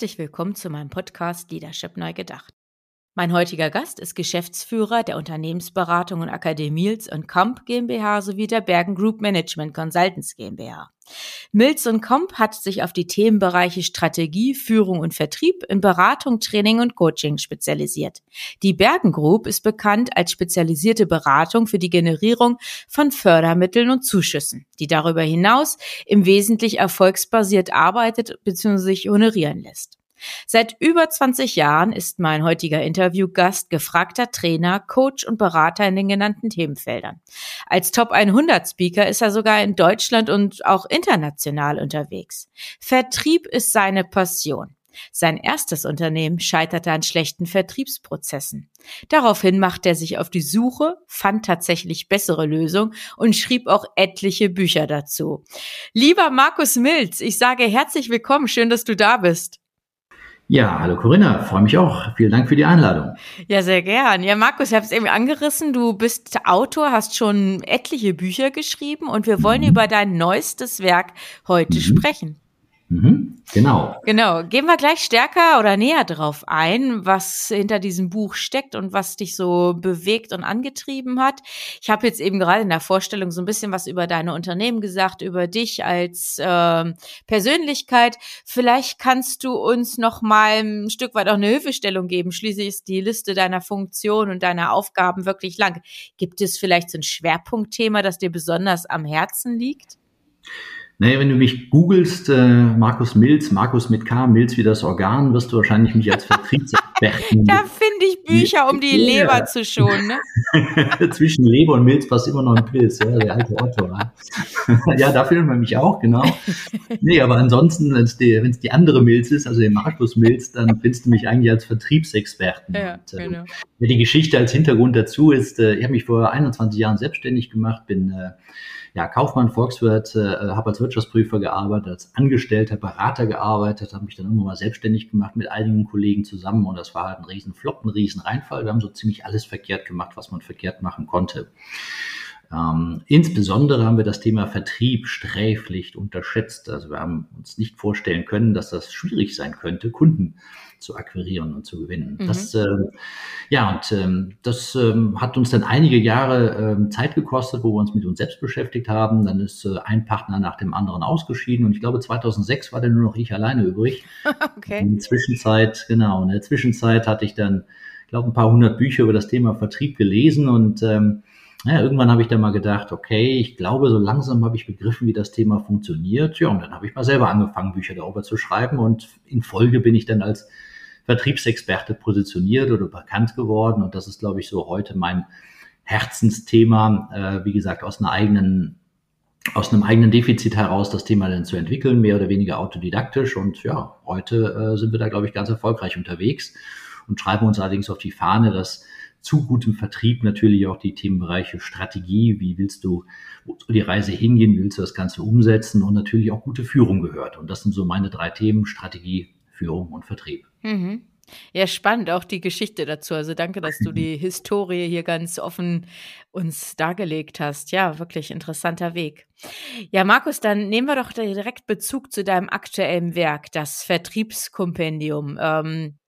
Herzlich willkommen zu meinem Podcast Leadership Neu Gedacht. Mein heutiger Gast ist Geschäftsführer der Unternehmensberatung und Akademie Mills Kamp GmbH sowie der Bergen Group Management Consultants GmbH. Mills Kamp hat sich auf die Themenbereiche Strategie, Führung und Vertrieb in Beratung, Training und Coaching spezialisiert. Die Bergen Group ist bekannt als spezialisierte Beratung für die Generierung von Fördermitteln und Zuschüssen, die darüber hinaus im Wesentlichen erfolgsbasiert arbeitet bzw. sich honorieren lässt. Seit über 20 Jahren ist mein heutiger Interviewgast gefragter Trainer, Coach und Berater in den genannten Themenfeldern. Als Top 100 Speaker ist er sogar in Deutschland und auch international unterwegs. Vertrieb ist seine Passion. Sein erstes Unternehmen scheiterte an schlechten Vertriebsprozessen. Daraufhin machte er sich auf die Suche, fand tatsächlich bessere Lösungen und schrieb auch etliche Bücher dazu. Lieber Markus Milz, ich sage herzlich willkommen, schön, dass du da bist. Ja, hallo Corinna, freue mich auch. Vielen Dank für die Einladung. Ja, sehr gern. Ja, Markus, ich habe es eben angerissen. Du bist Autor, hast schon etliche Bücher geschrieben und wir wollen mhm. über dein neuestes Werk heute mhm. sprechen. Mhm, genau. Genau. Gehen wir gleich stärker oder näher drauf ein, was hinter diesem Buch steckt und was dich so bewegt und angetrieben hat. Ich habe jetzt eben gerade in der Vorstellung so ein bisschen was über deine Unternehmen gesagt, über dich als äh, Persönlichkeit. Vielleicht kannst du uns noch mal ein Stück weit auch eine Hilfestellung geben. Schließlich ist die Liste deiner Funktionen und deiner Aufgaben wirklich lang. Gibt es vielleicht so ein Schwerpunktthema, das dir besonders am Herzen liegt? Naja, wenn du mich googelst, äh, Markus Milz, Markus mit K, Milz wie das Organ, wirst du wahrscheinlich mich als Vertriebsexperten. da finde ich Bücher, um die ja. Leber zu schonen. Ne? Zwischen Leber und Milz passt immer noch ein Pilz, ja, der alte Otto. Ja, ja da findet man mich auch, genau. Nee, aber ansonsten, wenn es die, die andere Milz ist, also der Markus Milz, dann findest du mich eigentlich als Vertriebsexperten. Ja, und, äh, genau. Die Geschichte als Hintergrund dazu ist, äh, ich habe mich vor 21 Jahren selbstständig gemacht, bin äh, ja, Kaufmann, Volkswirt, äh, habe als Wirtschaftsprüfer gearbeitet, als Angestellter, Berater gearbeitet, habe mich dann irgendwann mal selbstständig gemacht mit einigen Kollegen zusammen und das war halt ein riesen Flop, ein riesen Reinfall. Wir haben so ziemlich alles verkehrt gemacht, was man verkehrt machen konnte. Ähm, insbesondere haben wir das Thema Vertrieb sträflich unterschätzt. Also wir haben uns nicht vorstellen können, dass das schwierig sein könnte, Kunden zu akquirieren und zu gewinnen. Mhm. Das, äh, ja, und ähm, das ähm, hat uns dann einige Jahre ähm, Zeit gekostet, wo wir uns mit uns selbst beschäftigt haben. Dann ist äh, ein Partner nach dem anderen ausgeschieden und ich glaube 2006 war dann nur noch ich alleine übrig. okay. In der Zwischenzeit, genau, in der Zwischenzeit hatte ich dann, glaube ein paar hundert Bücher über das Thema Vertrieb gelesen und ähm, ja, irgendwann habe ich dann mal gedacht, okay, ich glaube, so langsam habe ich begriffen, wie das Thema funktioniert. Ja, und dann habe ich mal selber angefangen, Bücher darüber zu schreiben. Und in Folge bin ich dann als Vertriebsexperte positioniert oder bekannt geworden. Und das ist, glaube ich, so heute mein Herzensthema, äh, wie gesagt, aus einer eigenen aus einem eigenen Defizit heraus das Thema dann zu entwickeln, mehr oder weniger autodidaktisch. Und ja, heute äh, sind wir da, glaube ich, ganz erfolgreich unterwegs und schreiben uns allerdings auf die Fahne, dass zu gutem Vertrieb natürlich auch die Themenbereiche Strategie, wie willst du die Reise hingehen, wie willst du das Ganze umsetzen und natürlich auch gute Führung gehört. Und das sind so meine drei Themen, Strategie, Führung und Vertrieb. Mhm. Ja, spannend auch die Geschichte dazu. Also danke, dass du die Historie hier ganz offen uns dargelegt hast. Ja, wirklich interessanter Weg. Ja, Markus, dann nehmen wir doch direkt Bezug zu deinem aktuellen Werk, das Vertriebskompendium. Ähm,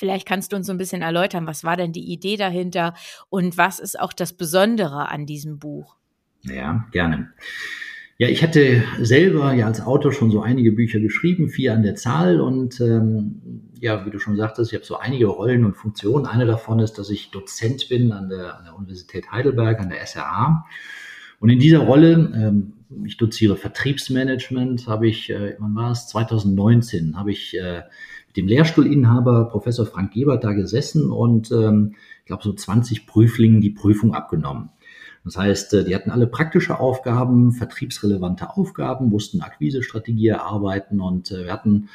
vielleicht kannst du uns so ein bisschen erläutern, was war denn die Idee dahinter und was ist auch das Besondere an diesem Buch? Ja, gerne. Ja, ich hatte selber ja als Autor schon so einige Bücher geschrieben, vier an der Zahl und ähm, ja, wie du schon sagtest, ich habe so einige Rollen und Funktionen. Eine davon ist, dass ich Dozent bin an der, an der Universität Heidelberg, an der SRA. Und in dieser Rolle, ähm, ich doziere Vertriebsmanagement, habe ich, äh, wann war es, 2019, habe ich äh, mit dem Lehrstuhlinhaber Professor Frank Gebert da gesessen und ähm, ich glaube so 20 Prüflingen die Prüfung abgenommen. Das heißt, äh, die hatten alle praktische Aufgaben, vertriebsrelevante Aufgaben, mussten Akquisestrategie erarbeiten und äh, wir hatten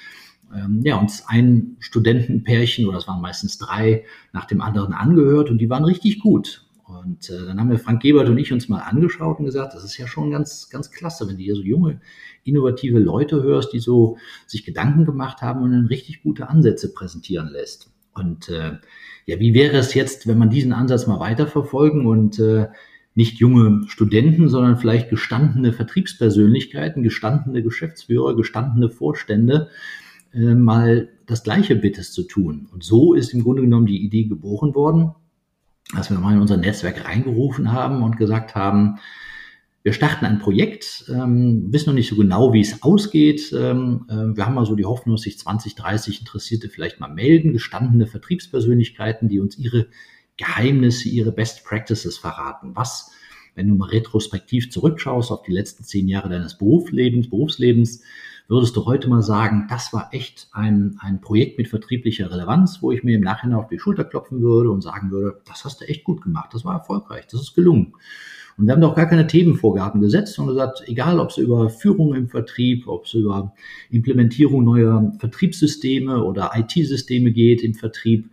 ähm, ja, uns ein Studentenpärchen, oder es waren meistens drei, nach dem anderen angehört und die waren richtig gut. Und äh, dann haben wir Frank Gebert und ich uns mal angeschaut und gesagt, das ist ja schon ganz, ganz klasse, wenn du hier so junge, innovative Leute hörst, die so sich Gedanken gemacht haben und dann richtig gute Ansätze präsentieren lässt. Und äh, ja, wie wäre es jetzt, wenn man diesen Ansatz mal weiterverfolgen und äh, nicht junge Studenten, sondern vielleicht gestandene Vertriebspersönlichkeiten, gestandene Geschäftsführer, gestandene Vorstände äh, mal das Gleiche bittest zu tun. Und so ist im Grunde genommen die Idee geboren worden, dass wir mal in unser Netzwerk reingerufen haben und gesagt haben, wir starten ein Projekt, ähm, wissen noch nicht so genau, wie es ausgeht. Ähm, äh, wir haben mal so die Hoffnung, dass sich 20, 30 Interessierte vielleicht mal melden, gestandene Vertriebspersönlichkeiten, die uns ihre Geheimnisse, ihre Best Practices verraten. Was, wenn du mal retrospektiv zurückschaust auf die letzten zehn Jahre deines Berufslebens, Berufslebens, würdest du heute mal sagen, das war echt ein, ein Projekt mit vertrieblicher Relevanz, wo ich mir im Nachhinein auf die Schulter klopfen würde und sagen würde, das hast du echt gut gemacht, das war erfolgreich, das ist gelungen. Und wir haben doch gar keine Themenvorgaben gesetzt und gesagt, egal ob es über Führung im Vertrieb, ob es über Implementierung neuer Vertriebssysteme oder IT-Systeme geht im Vertrieb,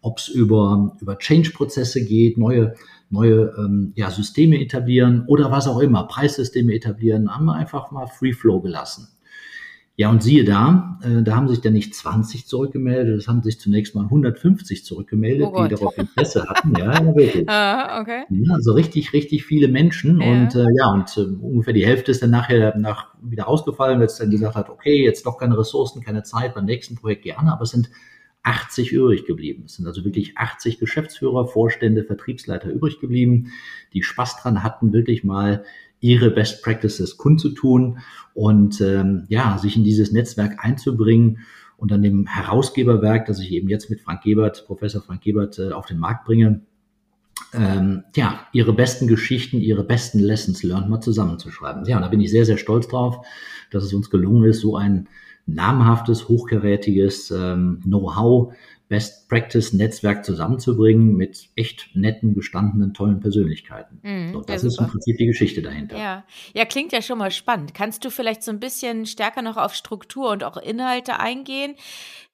ob es über, über Change-Prozesse geht, neue, neue ähm, ja, Systeme etablieren oder was auch immer, Preissysteme etablieren, haben wir einfach mal Free Flow gelassen. Ja, und siehe da, äh, da haben sich dann nicht 20 zurückgemeldet, es haben sich zunächst mal 150 zurückgemeldet, oh die darauf Interesse hatten. Ja, ja wirklich. uh, okay. Ja, also richtig, richtig viele Menschen. Ja. Und äh, ja, und äh, ungefähr die Hälfte ist dann nachher nach, wieder ausgefallen, weil es dann gesagt hat, okay, jetzt doch keine Ressourcen, keine Zeit, beim nächsten Projekt gerne, aber es sind 80 übrig geblieben. Es sind also wirklich 80 Geschäftsführer, Vorstände, Vertriebsleiter übrig geblieben, die Spaß dran hatten, wirklich mal ihre Best Practices kundzutun und ähm, ja, sich in dieses Netzwerk einzubringen und an dem Herausgeberwerk, das ich eben jetzt mit Frank Gebert, Professor Frank Gebert, äh, auf den Markt bringe, ähm, ja, ihre besten Geschichten, ihre besten Lessons learned mal zusammenzuschreiben. Ja, und da bin ich sehr, sehr stolz drauf, dass es uns gelungen ist, so ein namhaftes, hochkarätiges ähm, Know-how, Best Practice Netzwerk zusammenzubringen mit echt netten, gestandenen, tollen Persönlichkeiten. Mm, so, das ja, ist im Prinzip die Geschichte dahinter. Ja. ja, klingt ja schon mal spannend. Kannst du vielleicht so ein bisschen stärker noch auf Struktur und auch Inhalte eingehen?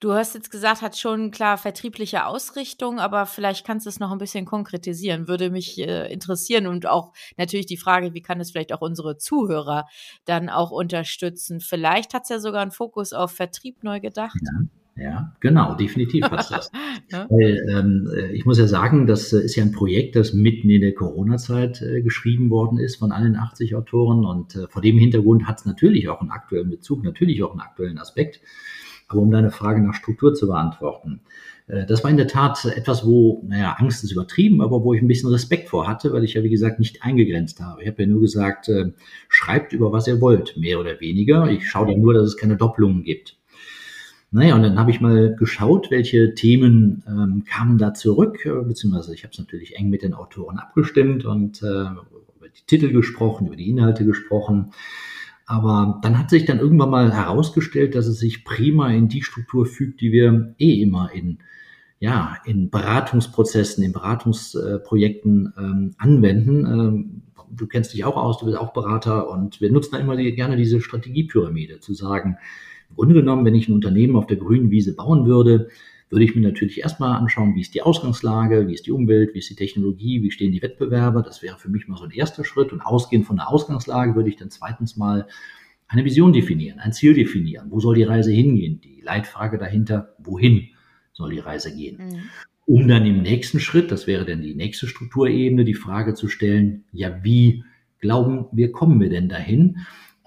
Du hast jetzt gesagt, hat schon klar vertriebliche Ausrichtung, aber vielleicht kannst du es noch ein bisschen konkretisieren. Würde mich äh, interessieren und auch natürlich die Frage, wie kann es vielleicht auch unsere Zuhörer dann auch unterstützen? Vielleicht hat es ja sogar einen Fokus auf Vertrieb neu gedacht. Ja. Ja, genau, definitiv passt das. ja. Weil, ähm, äh, ich muss ja sagen, das äh, ist ja ein Projekt, das mitten in der Corona-Zeit äh, geschrieben worden ist von allen 80 Autoren. Und äh, vor dem Hintergrund hat es natürlich auch einen aktuellen Bezug, natürlich auch einen aktuellen Aspekt. Aber um deine Frage nach Struktur zu beantworten, äh, das war in der Tat etwas, wo, naja, Angst ist übertrieben, aber wo ich ein bisschen Respekt vor hatte, weil ich ja, wie gesagt, nicht eingegrenzt habe. Ich habe ja nur gesagt, äh, schreibt über was ihr wollt, mehr oder weniger. Ich schaue dann nur, dass es keine Doppelungen gibt. Naja, und dann habe ich mal geschaut, welche Themen ähm, kamen da zurück, äh, beziehungsweise ich habe es natürlich eng mit den Autoren abgestimmt und äh, über die Titel gesprochen, über die Inhalte gesprochen. Aber dann hat sich dann irgendwann mal herausgestellt, dass es sich prima in die Struktur fügt, die wir eh immer in, ja, in Beratungsprozessen, in Beratungsprojekten ähm, anwenden. Ähm, du kennst dich auch aus, du bist auch Berater und wir nutzen da immer die, gerne diese Strategiepyramide, zu sagen, im Grunde genommen, wenn ich ein Unternehmen auf der grünen Wiese bauen würde, würde ich mir natürlich erstmal anschauen, wie ist die Ausgangslage, wie ist die Umwelt, wie ist die Technologie, wie stehen die Wettbewerber. Das wäre für mich mal so ein erster Schritt. Und ausgehend von der Ausgangslage würde ich dann zweitens mal eine Vision definieren, ein Ziel definieren. Wo soll die Reise hingehen? Die Leitfrage dahinter, wohin soll die Reise gehen? Mhm. Um dann im nächsten Schritt, das wäre dann die nächste Strukturebene, die Frage zu stellen, ja, wie glauben wir, kommen wir denn dahin?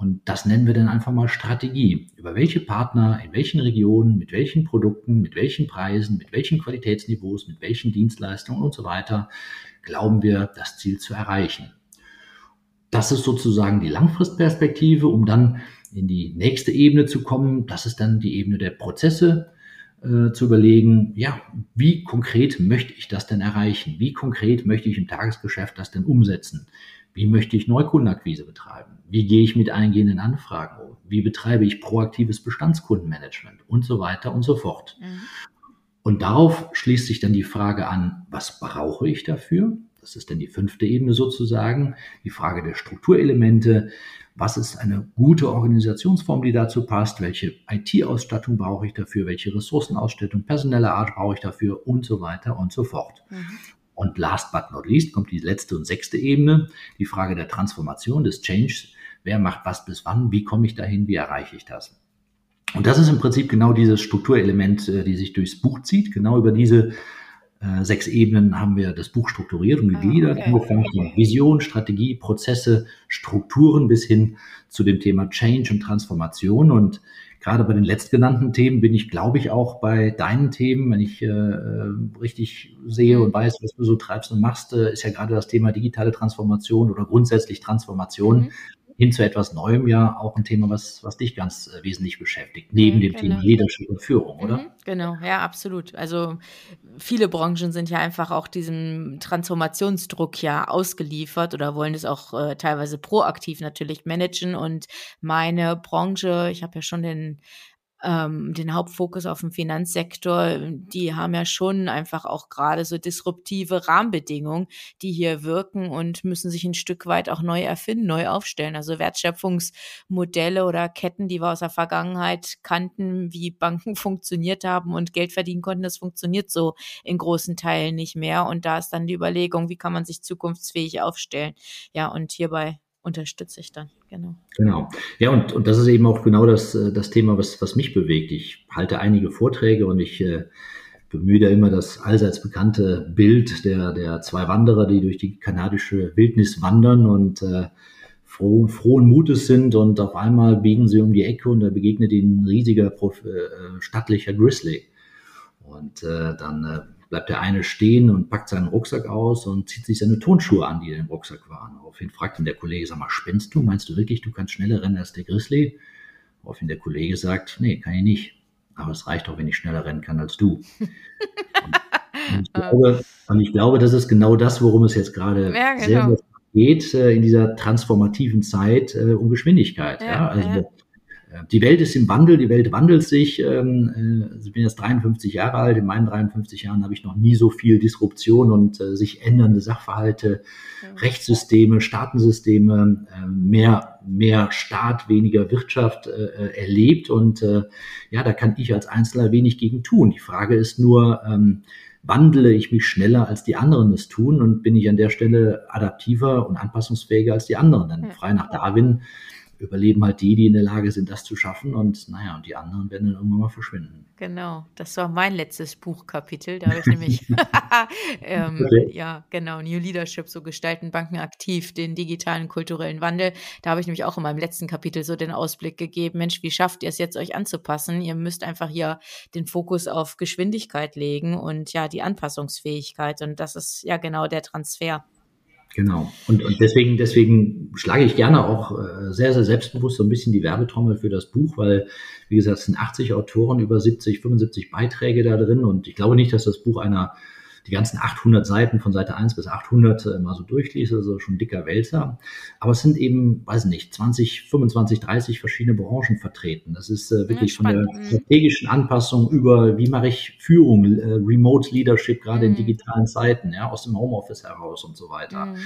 Und das nennen wir dann einfach mal Strategie. Über welche Partner, in welchen Regionen, mit welchen Produkten, mit welchen Preisen, mit welchen Qualitätsniveaus, mit welchen Dienstleistungen und so weiter glauben wir, das Ziel zu erreichen. Das ist sozusagen die Langfristperspektive, um dann in die nächste Ebene zu kommen. Das ist dann die Ebene der Prozesse, äh, zu überlegen, ja, wie konkret möchte ich das denn erreichen? Wie konkret möchte ich im Tagesgeschäft das denn umsetzen? Wie möchte ich Neukundenakquise betreiben? Wie gehe ich mit eingehenden Anfragen um? Wie betreibe ich proaktives Bestandskundenmanagement und so weiter und so fort? Mhm. Und darauf schließt sich dann die Frage an, was brauche ich dafür? Das ist dann die fünfte Ebene sozusagen, die Frage der Strukturelemente. Was ist eine gute Organisationsform, die dazu passt? Welche IT-Ausstattung brauche ich dafür? Welche Ressourcenausstattung, personelle Art brauche ich dafür? Und so weiter und so fort. Mhm. Und last but not least kommt die letzte und sechste Ebene, die Frage der Transformation, des Change. Wer macht was bis wann? Wie komme ich dahin? Wie erreiche ich das? Und das ist im Prinzip genau dieses Strukturelement, äh, die sich durchs Buch zieht. Genau über diese äh, sechs Ebenen haben wir das Buch strukturiert und ah, gegliedert, okay. angefangen von Vision, Strategie, Prozesse, Strukturen bis hin zu dem Thema Change und Transformation. Und gerade bei den letztgenannten Themen bin ich, glaube ich, auch bei deinen Themen, wenn ich äh, richtig sehe und mhm. weiß, was du so treibst und machst, äh, ist ja gerade das Thema digitale Transformation oder grundsätzlich Transformation mhm hin zu etwas Neuem ja auch ein Thema, was, was dich ganz äh, wesentlich beschäftigt, neben mhm, dem genau. Thema Leadership und Führung, oder? Mhm, genau, ja, absolut. Also viele Branchen sind ja einfach auch diesem Transformationsdruck ja ausgeliefert oder wollen es auch äh, teilweise proaktiv natürlich managen. Und meine Branche, ich habe ja schon den ähm, den Hauptfokus auf dem Finanzsektor, die haben ja schon einfach auch gerade so disruptive Rahmenbedingungen, die hier wirken und müssen sich ein Stück weit auch neu erfinden, neu aufstellen. Also Wertschöpfungsmodelle oder Ketten, die wir aus der Vergangenheit kannten, wie Banken funktioniert haben und Geld verdienen konnten, das funktioniert so in großen Teilen nicht mehr. Und da ist dann die Überlegung, wie kann man sich zukunftsfähig aufstellen? Ja, und hierbei unterstütze ich dann, genau. Genau. Ja, und, und das ist eben auch genau das, äh, das Thema, was, was mich bewegt. Ich halte einige Vorträge und ich äh, bemühe da immer das allseits bekannte Bild der, der zwei Wanderer, die durch die kanadische Wildnis wandern und äh, froh, frohen Mutes sind und auf einmal biegen sie um die Ecke und da begegnet ihnen ein riesiger, äh, stattlicher Grizzly. Und äh, dann äh, bleibt der eine stehen und packt seinen Rucksack aus und zieht sich seine Tonschuhe an, die in dem Rucksack waren. Woraufhin fragt ihn der Kollege, sag mal, spinnst du? Meinst du wirklich, du kannst schneller rennen als der Grizzly? Woraufhin der Kollege sagt, nee, kann ich nicht. Aber es reicht auch, wenn ich schneller rennen kann als du. und, ich glaube, und ich glaube, das ist genau das, worum es jetzt gerade ja, genau. sehr, geht äh, in dieser transformativen Zeit äh, um Geschwindigkeit. Ja, ja? Also die Welt ist im Wandel, die Welt wandelt sich. Ähm, äh, ich bin jetzt 53 Jahre alt, in meinen 53 Jahren habe ich noch nie so viel Disruption und äh, sich ändernde Sachverhalte, ja. Rechtssysteme, Staatensysteme, äh, mehr, mehr Staat, weniger Wirtschaft erlebt. Und ja, da kann ich als Einzelner wenig gegen tun. Die Frage ist nur, ähm, wandle ich mich schneller als die anderen es tun und bin ich an der Stelle adaptiver und anpassungsfähiger als die anderen. Denn frei nach Darwin überleben halt die, die in der Lage sind, das zu schaffen. Und naja, und die anderen werden dann irgendwann mal verschwinden. Genau, das war mein letztes Buchkapitel. Da habe ich nämlich, ähm, okay. ja, genau, New Leadership, so gestalten Banken aktiv, den digitalen kulturellen Wandel. Da habe ich nämlich auch in meinem letzten Kapitel so den Ausblick gegeben, Mensch, wie schafft ihr es jetzt, euch anzupassen? Ihr müsst einfach hier den Fokus auf Geschwindigkeit legen und ja, die Anpassungsfähigkeit. Und das ist ja genau der Transfer. Genau. Und, und deswegen, deswegen schlage ich gerne auch äh, sehr, sehr selbstbewusst so ein bisschen die Werbetrommel für das Buch, weil, wie gesagt, es sind 80 Autoren, über 70, 75 Beiträge da drin und ich glaube nicht, dass das Buch einer die ganzen 800 Seiten von Seite 1 bis 800 äh, mal so durchliest, also schon dicker Wälzer. Aber es sind eben, weiß nicht, 20, 25, 30 verschiedene Branchen vertreten. Das ist äh, wirklich ja, von der mhm. strategischen Anpassung über, wie mache ich Führung, äh, Remote Leadership, gerade mhm. in digitalen Zeiten, ja, aus dem Homeoffice heraus und so weiter. Mhm.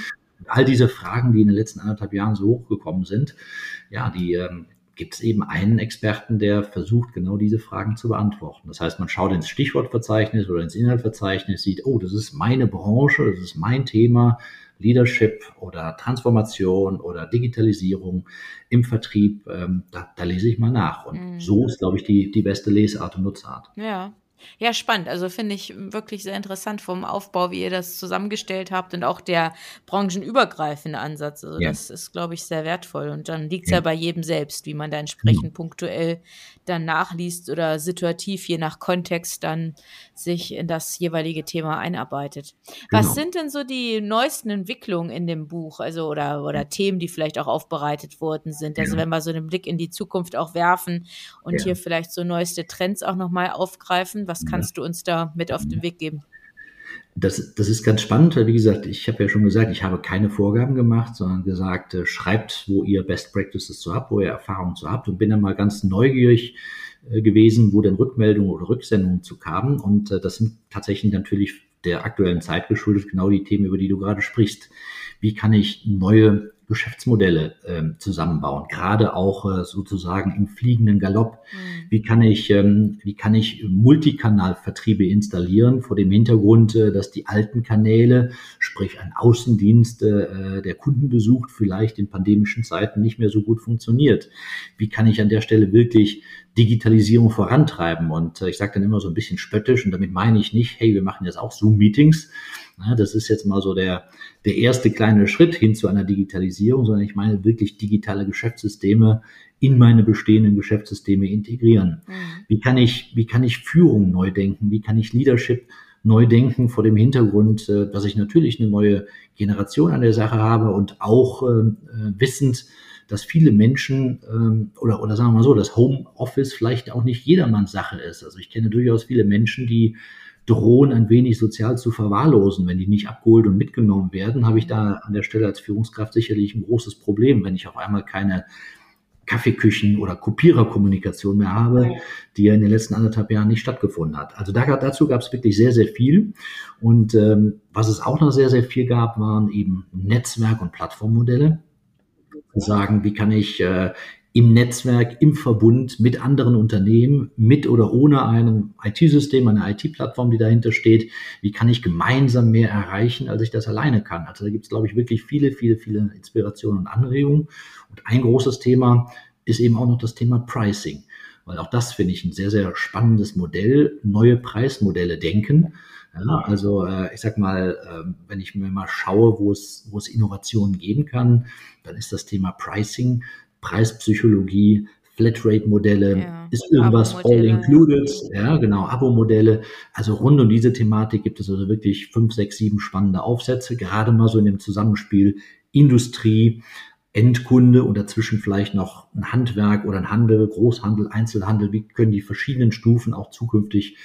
all diese Fragen, die in den letzten anderthalb Jahren so hochgekommen sind, ja, die, ähm, gibt es eben einen Experten, der versucht, genau diese Fragen zu beantworten. Das heißt, man schaut ins Stichwortverzeichnis oder ins Inhaltverzeichnis, sieht, oh, das ist meine Branche, das ist mein Thema, Leadership oder Transformation oder Digitalisierung im Vertrieb, ähm, da, da, lese ich mal nach. Und mhm. so ist, glaube ich, die, die beste Lesart und Nutzart. Ja, ja, spannend. Also finde ich wirklich sehr interessant vom Aufbau, wie ihr das zusammengestellt habt und auch der branchenübergreifende Ansatz. Also ja. das ist, glaube ich, sehr wertvoll. Und dann liegt es ja. ja. bei jedem selbst, wie man da entsprechend mhm. punktuell dann nachliest oder situativ, je nach Kontext, dann sich in das jeweilige Thema einarbeitet. Genau. Was sind denn so die neuesten Entwicklungen in dem Buch? Also oder, oder Themen, die vielleicht auch aufbereitet worden sind? Also ja. wenn wir so einen Blick in die Zukunft auch werfen und hier vielleicht so neueste Trends auch nochmal aufgreifen was kannst du uns da mit auf den Weg geben? Das, das ist ganz spannend, weil wie gesagt, ich habe ja schon gesagt, ich habe keine Vorgaben gemacht, sondern gesagt, äh, schreibt, wo ihr Best Practices zu habt, wo ihr Erfahrungen zu habt und bin dann mal ganz neugierig äh, gewesen, wo denn Rückmeldungen oder Rücksendungen zu kamen und äh, das sind tatsächlich natürlich der aktuellen Zeit geschuldet genau die Themen, über die du gerade sprichst. Wie kann ich neue Geschäftsmodelle ähm, zusammenbauen, gerade auch äh, sozusagen im fliegenden Galopp. Mhm. Wie kann ich, ähm, wie kann ich Multikanalvertriebe installieren vor dem Hintergrund, äh, dass die alten Kanäle, sprich ein Außendienst, äh, der Kunden besucht, vielleicht in pandemischen Zeiten nicht mehr so gut funktioniert? Wie kann ich an der Stelle wirklich Digitalisierung vorantreiben? Und äh, ich sage dann immer so ein bisschen spöttisch und damit meine ich nicht, hey, wir machen jetzt auch Zoom-Meetings, das ist jetzt mal so der, der erste kleine Schritt hin zu einer Digitalisierung, sondern ich meine wirklich digitale Geschäftssysteme in meine bestehenden Geschäftssysteme integrieren. Mhm. Wie kann ich, wie kann ich Führung neu denken? Wie kann ich Leadership neu denken vor dem Hintergrund, äh, dass ich natürlich eine neue Generation an der Sache habe und auch äh, äh, wissend, dass viele Menschen ähm, oder, oder sagen wir mal so, dass Homeoffice vielleicht auch nicht jedermanns Sache ist. Also ich kenne durchaus viele Menschen, die drohen, ein wenig sozial zu verwahrlosen. Wenn die nicht abgeholt und mitgenommen werden, habe ich da an der Stelle als Führungskraft sicherlich ein großes Problem, wenn ich auf einmal keine Kaffeeküchen oder Kopiererkommunikation mehr habe, die ja in den letzten anderthalb Jahren nicht stattgefunden hat. Also da, dazu gab es wirklich sehr, sehr viel. Und ähm, was es auch noch sehr, sehr viel gab, waren eben Netzwerk- und Plattformmodelle. Sagen, wie kann ich äh, im Netzwerk, im Verbund mit anderen Unternehmen, mit oder ohne einem IT-System, eine IT-Plattform, die dahinter steht. Wie kann ich gemeinsam mehr erreichen, als ich das alleine kann? Also da gibt es, glaube ich, wirklich viele, viele, viele Inspirationen und Anregungen. Und ein großes Thema ist eben auch noch das Thema Pricing, weil auch das finde ich ein sehr, sehr spannendes Modell, neue Preismodelle denken. Ja, also äh, ich sag mal, äh, wenn ich mir mal schaue, wo es, wo es Innovationen geben kann, dann ist das Thema Pricing Preispsychologie, Flatrate-Modelle, ja, ist irgendwas all included, ja, genau, Abo-Modelle. Also rund um diese Thematik gibt es also wirklich fünf, sechs, sieben spannende Aufsätze, gerade mal so in dem Zusammenspiel Industrie, Endkunde und dazwischen vielleicht noch ein Handwerk oder ein Handel, Großhandel, Einzelhandel. Wie können die verschiedenen Stufen auch zukünftig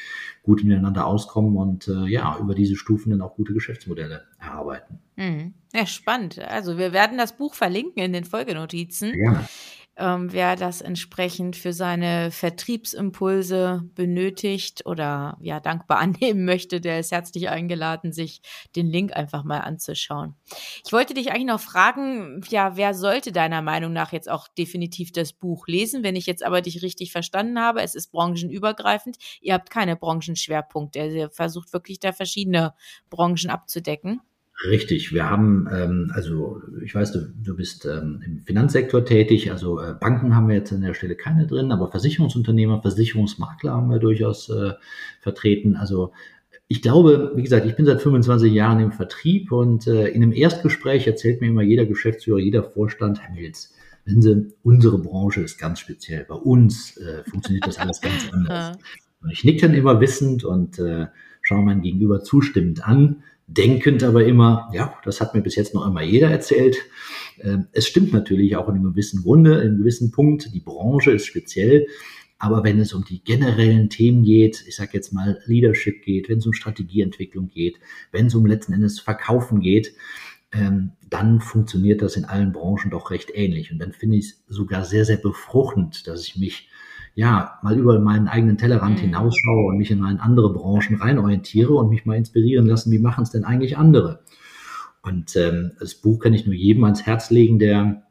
gut miteinander auskommen und äh, ja, über diese Stufen dann auch gute Geschäftsmodelle erarbeiten. Mhm. Ja, spannend. Also wir werden das Buch verlinken in den Folgenotizen. Ja. Ähm, wer das entsprechend für seine Vertriebsimpulse benötigt oder ja dankbar annehmen möchte, der ist herzlich eingeladen, sich den Link einfach mal anzuschauen. Ich wollte dich eigentlich noch fragen, ja, wer sollte deiner Meinung nach jetzt auch definitiv das Buch lesen? Wenn ich jetzt aber dich richtig verstanden habe, es ist branchenübergreifend. Ihr habt keine Branchenschwerpunkte. Ihr versucht wirklich da verschiedene Branchen abzudecken. Richtig, wir haben, ähm, also ich weiß, du, du bist ähm, im Finanzsektor tätig, also äh, Banken haben wir jetzt an der Stelle keine drin, aber Versicherungsunternehmer, Versicherungsmakler haben wir durchaus äh, vertreten. Also ich glaube, wie gesagt, ich bin seit 25 Jahren im Vertrieb und äh, in einem Erstgespräch erzählt mir immer jeder Geschäftsführer, jeder Vorstand, Herr Mills, wissen Sie, unsere Branche ist ganz speziell. Bei uns äh, funktioniert das alles ganz anders. Und ich nicke dann immer wissend und äh, schaue mein Gegenüber zustimmend an denkend aber immer, ja, das hat mir bis jetzt noch einmal jeder erzählt. Ähm, es stimmt natürlich auch in einem gewissen Grunde, in einem gewissen Punkt. Die Branche ist speziell. Aber wenn es um die generellen Themen geht, ich sage jetzt mal Leadership geht, wenn es um Strategieentwicklung geht, wenn es um letzten Endes Verkaufen geht, ähm, dann funktioniert das in allen Branchen doch recht ähnlich. Und dann finde ich es sogar sehr, sehr befruchtend, dass ich mich ja, mal über meinen eigenen Tellerrand mhm. hinausschaue und mich in andere Branchen reinorientiere und mich mal inspirieren lassen, wie machen es denn eigentlich andere? Und ähm, das Buch kann ich nur jedem ans Herz legen, der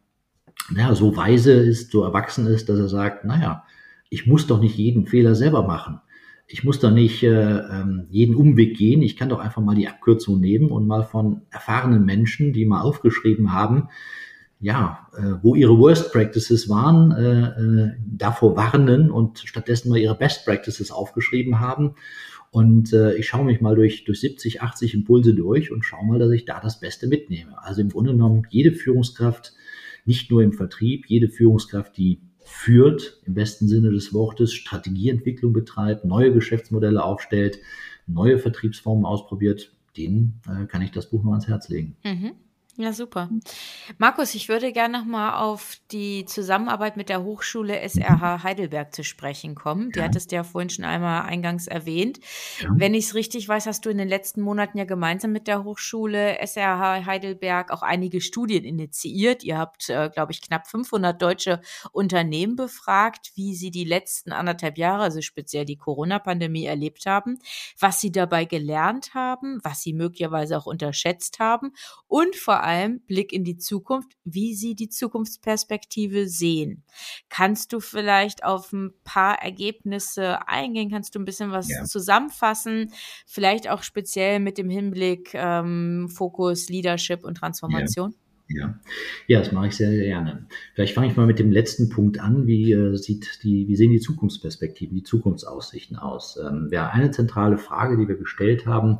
naja, so weise ist, so erwachsen ist, dass er sagt, naja, ich muss doch nicht jeden Fehler selber machen. Ich muss doch nicht äh, ähm, jeden Umweg gehen. Ich kann doch einfach mal die Abkürzung nehmen und mal von erfahrenen Menschen, die mal aufgeschrieben haben, ja, äh, wo ihre Worst Practices waren, äh, äh, davor warnen und stattdessen mal ihre Best Practices aufgeschrieben haben. Und äh, ich schaue mich mal durch, durch 70, 80 Impulse durch und schaue mal, dass ich da das Beste mitnehme. Also im Grunde genommen jede Führungskraft, nicht nur im Vertrieb, jede Führungskraft, die führt, im besten Sinne des Wortes, Strategieentwicklung betreibt, neue Geschäftsmodelle aufstellt, neue Vertriebsformen ausprobiert, denen äh, kann ich das Buch nur ans Herz legen. Mhm. Ja, super. Markus, ich würde gerne noch mal auf die Zusammenarbeit mit der Hochschule SRH Heidelberg zu sprechen kommen. Die ja. hattest du ja vorhin schon einmal eingangs erwähnt. Ja. Wenn ich es richtig weiß, hast du in den letzten Monaten ja gemeinsam mit der Hochschule SRH Heidelberg auch einige Studien initiiert. Ihr habt, äh, glaube ich, knapp 500 deutsche Unternehmen befragt, wie sie die letzten anderthalb Jahre, also speziell die Corona-Pandemie, erlebt haben, was sie dabei gelernt haben, was sie möglicherweise auch unterschätzt haben und vor allem Blick in die Zukunft, wie Sie die Zukunftsperspektive sehen. Kannst du vielleicht auf ein paar Ergebnisse eingehen? Kannst du ein bisschen was ja. zusammenfassen? Vielleicht auch speziell mit dem Hinblick ähm, Fokus Leadership und Transformation? Ja. Ja. ja, das mache ich sehr, sehr gerne. Vielleicht fange ich mal mit dem letzten Punkt an. Wie, äh, sieht die, wie sehen die Zukunftsperspektiven, die Zukunftsaussichten aus? Ähm, ja, eine zentrale Frage, die wir gestellt haben,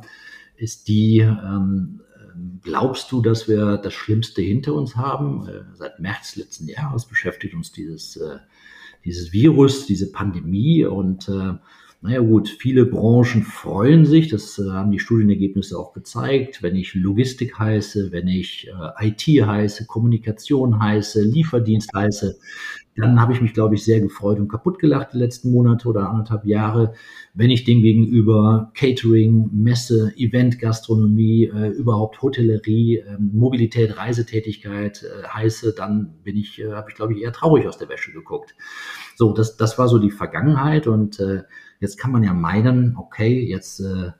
ist die, ähm, glaubst du, dass wir das Schlimmste hinter uns haben? Äh, seit März letzten Jahres beschäftigt uns dieses, äh, dieses Virus, diese Pandemie und äh, naja gut, viele Branchen freuen sich, das haben die Studienergebnisse auch gezeigt. Wenn ich Logistik heiße, wenn ich IT heiße, Kommunikation heiße, Lieferdienst heiße, dann habe ich mich, glaube ich, sehr gefreut und kaputt gelacht die letzten Monate oder anderthalb Jahre. Wenn ich dem gegenüber Catering, Messe, Event, Gastronomie, äh, überhaupt Hotellerie, äh, Mobilität, Reisetätigkeit äh, heiße, dann bin ich, äh, habe ich, glaube ich, eher traurig aus der Wäsche geguckt. So, das, das war so die Vergangenheit und äh, jetzt kann man ja meinen, okay, jetzt äh,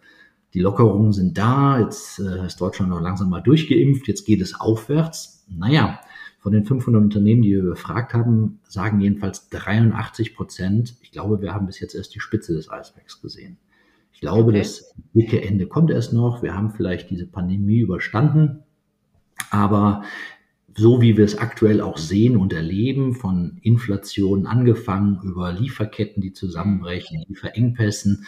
die Lockerungen sind da, jetzt äh, ist Deutschland noch langsam mal durchgeimpft, jetzt geht es aufwärts. Naja, von den 500 Unternehmen, die wir befragt haben, sagen jedenfalls 83 Prozent, ich glaube, wir haben bis jetzt erst die Spitze des Eisbergs gesehen. Ich glaube, okay. das dicke Ende kommt erst noch. Wir haben vielleicht diese Pandemie überstanden. Aber so wie wir es aktuell auch sehen und erleben, von Inflation angefangen über Lieferketten, die zusammenbrechen, Lieferengpässen,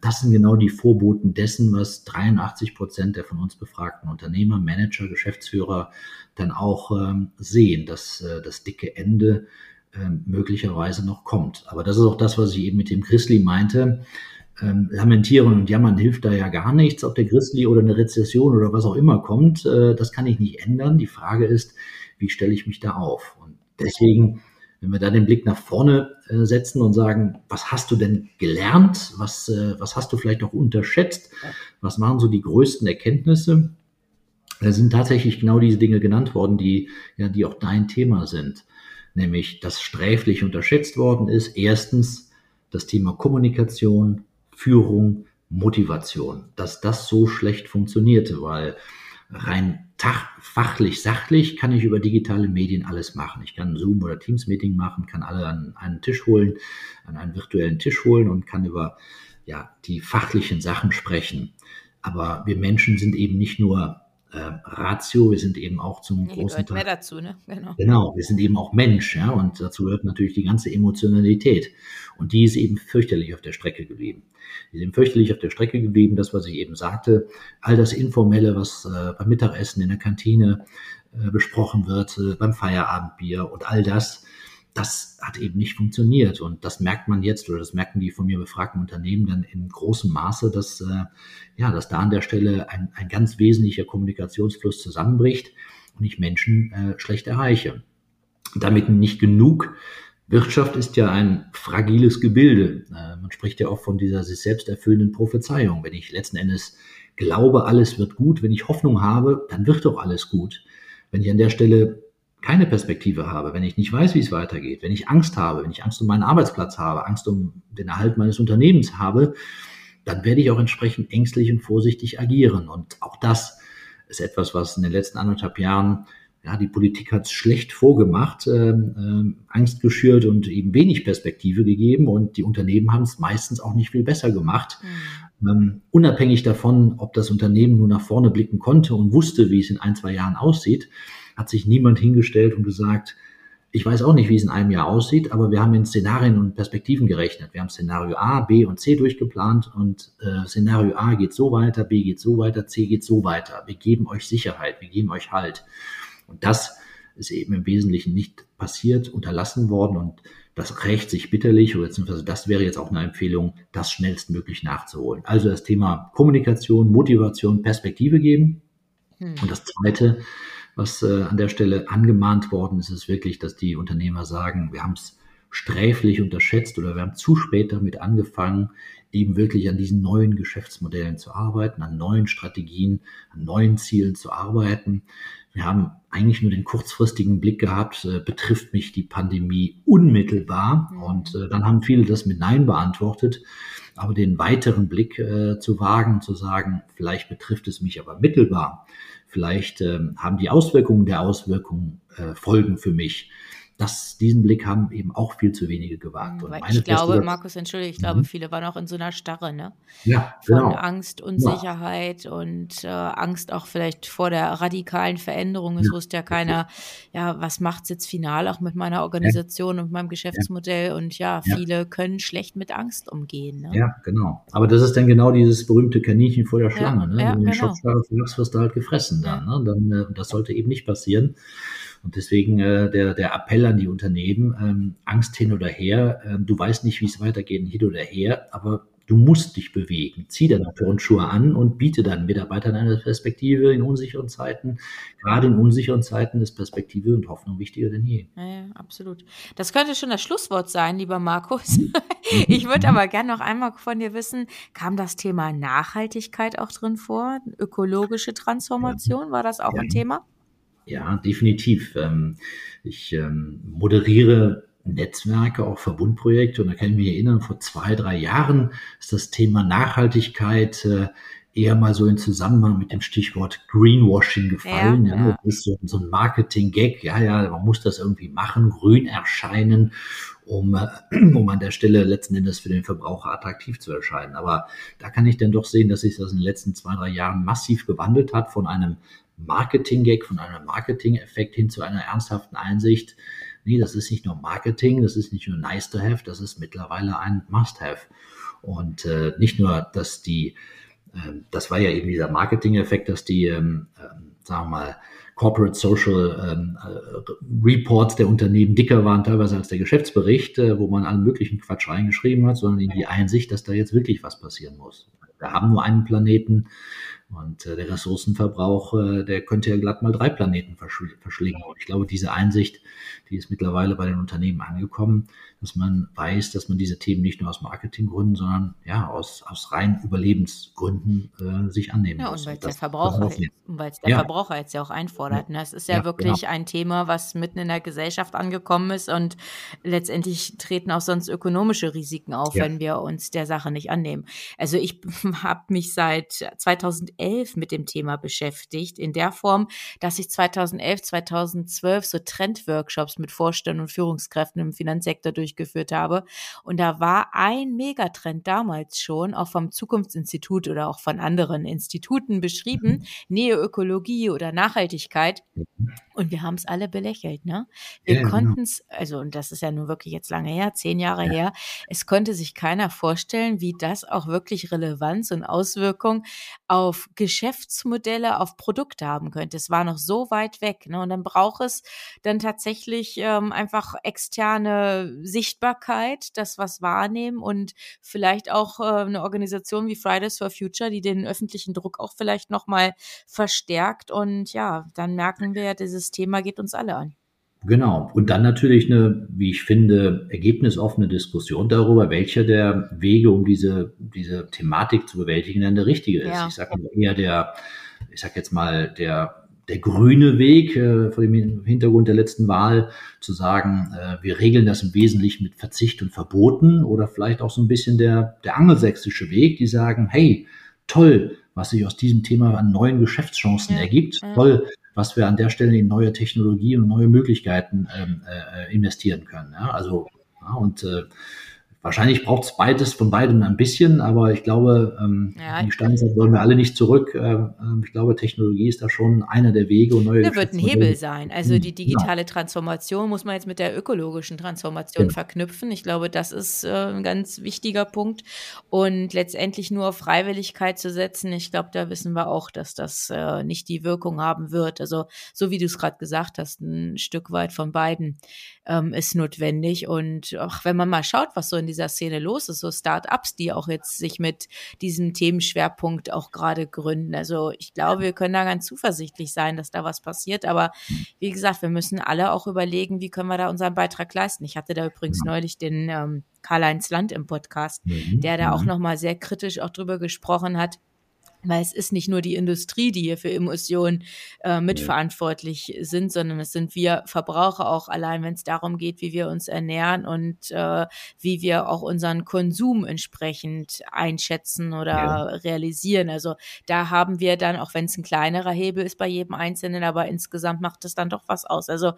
das sind genau die Vorboten dessen, was 83 Prozent der von uns befragten Unternehmer, Manager, Geschäftsführer dann auch ähm, sehen, dass äh, das dicke Ende ähm, möglicherweise noch kommt. Aber das ist auch das, was ich eben mit dem Chrisley meinte. lamentieren und jammern hilft da ja gar nichts, ob der Grizzly oder eine Rezession oder was auch immer kommt. Äh, das kann ich nicht ändern. Die Frage ist, wie stelle ich mich da auf? Und deswegen wenn wir da den Blick nach vorne äh, setzen und sagen, was hast du denn gelernt? Was, äh, was hast du vielleicht auch unterschätzt? Was waren so die größten Erkenntnisse? Da sind tatsächlich genau diese Dinge genannt worden, die, ja, die auch dein Thema sind. Nämlich, dass sträflich unterschätzt worden ist. Erstens das Thema Kommunikation, Führung, Motivation. Dass das so schlecht funktionierte, weil rein fachlich, sachlich kann ich über digitale Medien alles machen. Ich kann Zoom oder Teams Meeting machen, kann alle an einen Tisch holen, an einen virtuellen Tisch holen und kann über ja, die fachlichen Sachen sprechen. Aber wir Menschen sind eben nicht nur Ratio, wir sind eben auch zum nee, großen Teil. mehr dazu, ne? Genau. genau, wir sind eben auch Mensch, ja, und dazu gehört natürlich die ganze Emotionalität. Und die ist eben fürchterlich auf der Strecke geblieben. Die sind fürchterlich auf der Strecke geblieben, das, was ich eben sagte, all das Informelle, was äh, beim Mittagessen in der Kantine äh, besprochen wird, äh, beim Feierabendbier und all das, das hat eben nicht funktioniert. Und das merkt man jetzt oder das merken die von mir befragten Unternehmen dann in großem Maße, dass, äh, ja, dass da an der Stelle ein, ein ganz wesentlicher Kommunikationsfluss zusammenbricht und ich Menschen äh, schlecht erreiche. Damit nicht genug. Wirtschaft ist ja ein fragiles Gebilde. Äh, man spricht ja auch von dieser sich selbst erfüllenden Prophezeiung. Wenn ich letzten Endes glaube, alles wird gut, wenn ich Hoffnung habe, dann wird doch alles gut. Wenn ich an der Stelle keine Perspektive habe, wenn ich nicht weiß, wie es weitergeht, wenn ich Angst habe, wenn ich Angst um meinen Arbeitsplatz habe, Angst um den Erhalt meines Unternehmens habe, dann werde ich auch entsprechend ängstlich und vorsichtig agieren. Und auch das ist etwas, was in den letzten anderthalb Jahren, ja, die Politik hat es schlecht vorgemacht, äh, äh, Angst geschürt und eben wenig Perspektive gegeben. Und die Unternehmen haben es meistens auch nicht viel besser gemacht. Mhm. Ähm, unabhängig davon, ob das Unternehmen nur nach vorne blicken konnte und wusste, wie es in ein, zwei Jahren aussieht, hat sich niemand hingestellt und gesagt, ich weiß auch nicht, wie es in einem Jahr aussieht, aber wir haben in Szenarien und Perspektiven gerechnet. Wir haben Szenario A, B und C durchgeplant und äh, Szenario A geht so weiter, B geht so weiter, C geht so weiter. Wir geben euch Sicherheit, wir geben euch Halt. Und das ist eben im Wesentlichen nicht passiert, unterlassen worden und das rächt sich bitterlich, oder beziehungsweise das wäre jetzt auch eine Empfehlung, das schnellstmöglich nachzuholen. Also das Thema Kommunikation, Motivation, Perspektive geben Hm. Und das Zweite, was äh, an der Stelle angemahnt worden ist, ist wirklich, dass die Unternehmer sagen, wir haben es sträflich unterschätzt oder wir haben zu spät damit angefangen, eben wirklich an diesen neuen Geschäftsmodellen zu arbeiten, an neuen Strategien, an neuen Zielen zu arbeiten. Wir haben eigentlich nur den kurzfristigen Blick gehabt, äh, betrifft mich die Pandemie unmittelbar? Mhm. Und äh, dann haben viele das mit Nein beantwortet. Aber den weiteren Blick äh, zu wagen, zu sagen, vielleicht betrifft es mich aber mittelbar, vielleicht äh, haben die Auswirkungen der Auswirkungen äh, Folgen für mich das, diesen Blick haben eben auch viel zu wenige gewagt. Mhm, ich glaube, Markus, entschuldige, ich glaube, mhm. viele waren auch in so einer Starre, ne? Ja, Von genau. Angst, Unsicherheit ja. und äh, Angst auch vielleicht vor der radikalen Veränderung. Es ja. wusste ja keiner, ja, was macht's jetzt final auch mit meiner Organisation ja. und meinem Geschäftsmodell? Und ja, viele können schlecht mit Angst umgehen. Ne? Ja, genau. Aber das ist dann genau dieses berühmte Kaninchen vor der Schlange. ne? Wenn du den genau. Schopf wirst du halt gefressen dann. Ne? dann äh, das sollte eben nicht passieren. Und deswegen äh, der, der Appell an die Unternehmen, ähm, Angst hin oder her, äh, du weißt nicht, wie es weitergeht, hin oder her, aber du musst dich bewegen. Zieh deine Turnschuhe an und biete deinen Mitarbeitern eine Perspektive in unsicheren Zeiten. Gerade in unsicheren Zeiten ist Perspektive und Hoffnung wichtiger denn je. Ja, ja absolut. Das könnte schon das Schlusswort sein, lieber Markus. Mhm. ich würde aber gerne noch einmal von dir wissen, kam das Thema Nachhaltigkeit auch drin vor? Ökologische Transformation, war das auch ja. ein Thema? Ja, definitiv. Ähm, ich ähm, moderiere Netzwerke, auch Verbundprojekte. Und da kann ich mich erinnern, vor zwei, drei Jahren ist das Thema Nachhaltigkeit äh, eher mal so in Zusammenhang mit dem Stichwort Greenwashing gefallen. Ja, ja. Das ist so, so ein Marketing-Gag. Ja, ja, man muss das irgendwie machen, grün erscheinen, um, äh, um an der Stelle letzten Endes für den Verbraucher attraktiv zu erscheinen. Aber da kann ich dann doch sehen, dass sich das in den letzten zwei, drei Jahren massiv gewandelt hat von einem Marketing-Gag, von einem Marketing-Effekt hin zu einer ernsthaften Einsicht. Nee, das ist nicht nur Marketing, das ist nicht nur nice to have, das ist mittlerweile ein Must-have. Und äh, nicht nur, dass die, äh, das war ja eben dieser Marketing-Effekt, dass die, ähm, äh, sagen wir mal, Corporate Social ähm, äh, Reports der Unternehmen dicker waren teilweise als der Geschäftsbericht, äh, wo man allen möglichen Quatsch reingeschrieben hat, sondern in die Einsicht, dass da jetzt wirklich was passieren muss. Wir haben nur einen Planeten, und äh, der Ressourcenverbrauch, äh, der könnte ja glatt mal drei Planeten verschlingen. Und ich glaube, diese Einsicht, die ist mittlerweile bei den Unternehmen angekommen, dass man weiß, dass man diese Themen nicht nur aus Marketinggründen, sondern ja aus, aus rein Überlebensgründen äh, sich annehmen ja, muss. Und weil der Verbraucher, weil es der ja. Verbraucher jetzt ja auch einfordert. Ne? Es ist ja, ja wirklich genau. ein Thema, was mitten in der Gesellschaft angekommen ist und letztendlich treten auch sonst ökonomische Risiken auf, wenn wir uns der Sache nicht annehmen. Also ich habe mich seit 2011 mit dem Thema beschäftigt, in der Form, dass ich 2011, 2012 so Trendworkshops mit Vorständen und Führungskräften im Finanzsektor durch durchgeführt habe. Und da war ein Megatrend damals schon, auch vom Zukunftsinstitut oder auch von anderen Instituten beschrieben. Neoökologie oder Nachhaltigkeit. Mhm. Und wir haben es alle belächelt, ne? Wir ja, genau. konnten es, also, und das ist ja nun wirklich jetzt lange her, zehn Jahre ja. her, es konnte sich keiner vorstellen, wie das auch wirklich Relevanz und Auswirkungen auf Geschäftsmodelle, auf Produkte haben könnte. Es war noch so weit weg, ne? Und dann braucht es dann tatsächlich ähm, einfach externe Sichtbarkeit, das was wahrnehmen und vielleicht auch äh, eine Organisation wie Fridays for Future, die den öffentlichen Druck auch vielleicht nochmal verstärkt. Und ja, dann merken wir, dieses Thema geht uns alle an. Genau. Und dann natürlich eine, wie ich finde, ergebnisoffene Diskussion darüber, welcher der Wege, um diese, diese Thematik zu bewältigen, dann der richtige ist. Ja. Ich sage eher der, ich sag jetzt mal, der der grüne Weg äh, vor dem Hintergrund der letzten Wahl zu sagen, äh, wir regeln das im Wesentlichen mit Verzicht und Verboten oder vielleicht auch so ein bisschen der, der angelsächsische Weg, die sagen, hey, toll, was sich aus diesem Thema an neuen Geschäftschancen ja. ergibt, ja. toll, was wir an der Stelle in neue Technologie und neue Möglichkeiten ähm, äh, investieren können. Ja? Also ja, und äh, Wahrscheinlich braucht es beides von beidem ein bisschen, aber ich glaube, ähm, ja. die Steinzeit wollen wir alle nicht zurück. Äh, ähm, ich glaube, Technologie ist da schon einer der Wege und neue. Da wird ein Hebel sein. Also die digitale ja. Transformation muss man jetzt mit der ökologischen Transformation ja. verknüpfen. Ich glaube, das ist äh, ein ganz wichtiger Punkt. Und letztendlich nur auf Freiwilligkeit zu setzen, ich glaube, da wissen wir auch, dass das äh, nicht die Wirkung haben wird. Also so wie du es gerade gesagt hast, ein Stück weit von beiden ähm, ist notwendig. Und auch wenn man mal schaut, was so in dieser Szene los ist, so Start-ups, die auch jetzt sich mit diesem Themenschwerpunkt auch gerade gründen. Also ich glaube, wir können da ganz zuversichtlich sein, dass da was passiert. Aber wie gesagt, wir müssen alle auch überlegen, wie können wir da unseren Beitrag leisten. Ich hatte da übrigens neulich den ähm, Karl-Heinz Land im Podcast, mhm. der da auch mhm. nochmal sehr kritisch auch drüber gesprochen hat, weil es ist nicht nur die Industrie, die hier für Emissionen äh, mitverantwortlich sind, sondern es sind wir Verbraucher auch allein, wenn es darum geht, wie wir uns ernähren und äh, wie wir auch unseren Konsum entsprechend einschätzen oder ja. realisieren. Also da haben wir dann, auch wenn es ein kleinerer Hebel ist bei jedem Einzelnen, aber insgesamt macht es dann doch was aus. Also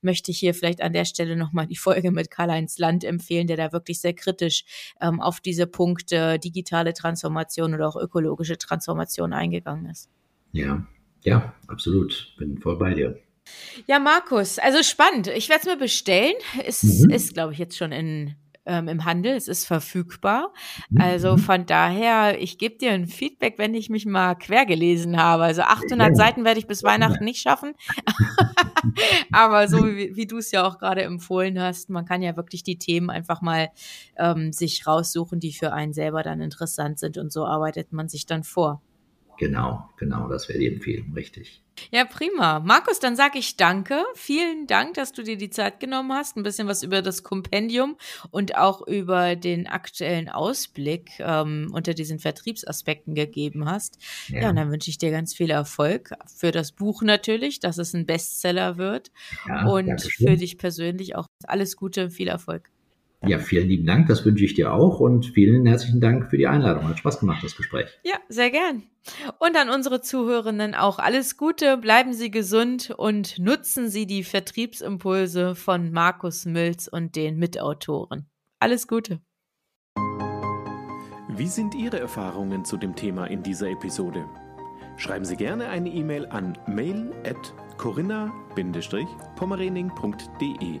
möchte ich hier vielleicht an der Stelle nochmal die Folge mit Karl-Heinz Land empfehlen, der da wirklich sehr kritisch ähm, auf diese Punkte digitale Transformation oder auch ökologische Transformation Transformation eingegangen ist. Ja, ja, absolut. Bin voll bei dir. Ja, Markus, also spannend. Ich werde es mir bestellen. Es mhm. ist, glaube ich, jetzt schon in, ähm, im Handel. Es ist verfügbar. Mhm. Also von daher, ich gebe dir ein Feedback, wenn ich mich mal quer gelesen habe. Also 800 ja. Seiten werde ich bis Weihnachten nicht schaffen. Aber so wie, wie du es ja auch gerade empfohlen hast, man kann ja wirklich die Themen einfach mal ähm, sich raussuchen, die für einen selber dann interessant sind. Und so arbeitet man sich dann vor. Genau, genau, das wäre die Empfehlung, richtig. Ja, prima. Markus, dann sage ich danke. Vielen Dank, dass du dir die Zeit genommen hast, ein bisschen was über das Kompendium und auch über den aktuellen Ausblick ähm, unter diesen Vertriebsaspekten gegeben hast. Ja. ja, und dann wünsche ich dir ganz viel Erfolg für das Buch natürlich, dass es ein Bestseller wird ja, und für dich persönlich auch alles Gute, viel Erfolg. Ja, vielen lieben Dank, das wünsche ich dir auch und vielen herzlichen Dank für die Einladung. Hat Spaß gemacht, das Gespräch. Ja, sehr gern. Und an unsere Zuhörenden auch alles Gute, bleiben Sie gesund und nutzen Sie die Vertriebsimpulse von Markus Mills und den Mitautoren. Alles Gute. Wie sind Ihre Erfahrungen zu dem Thema in dieser Episode? Schreiben Sie gerne eine E-Mail an mail at corinna-pommerening.de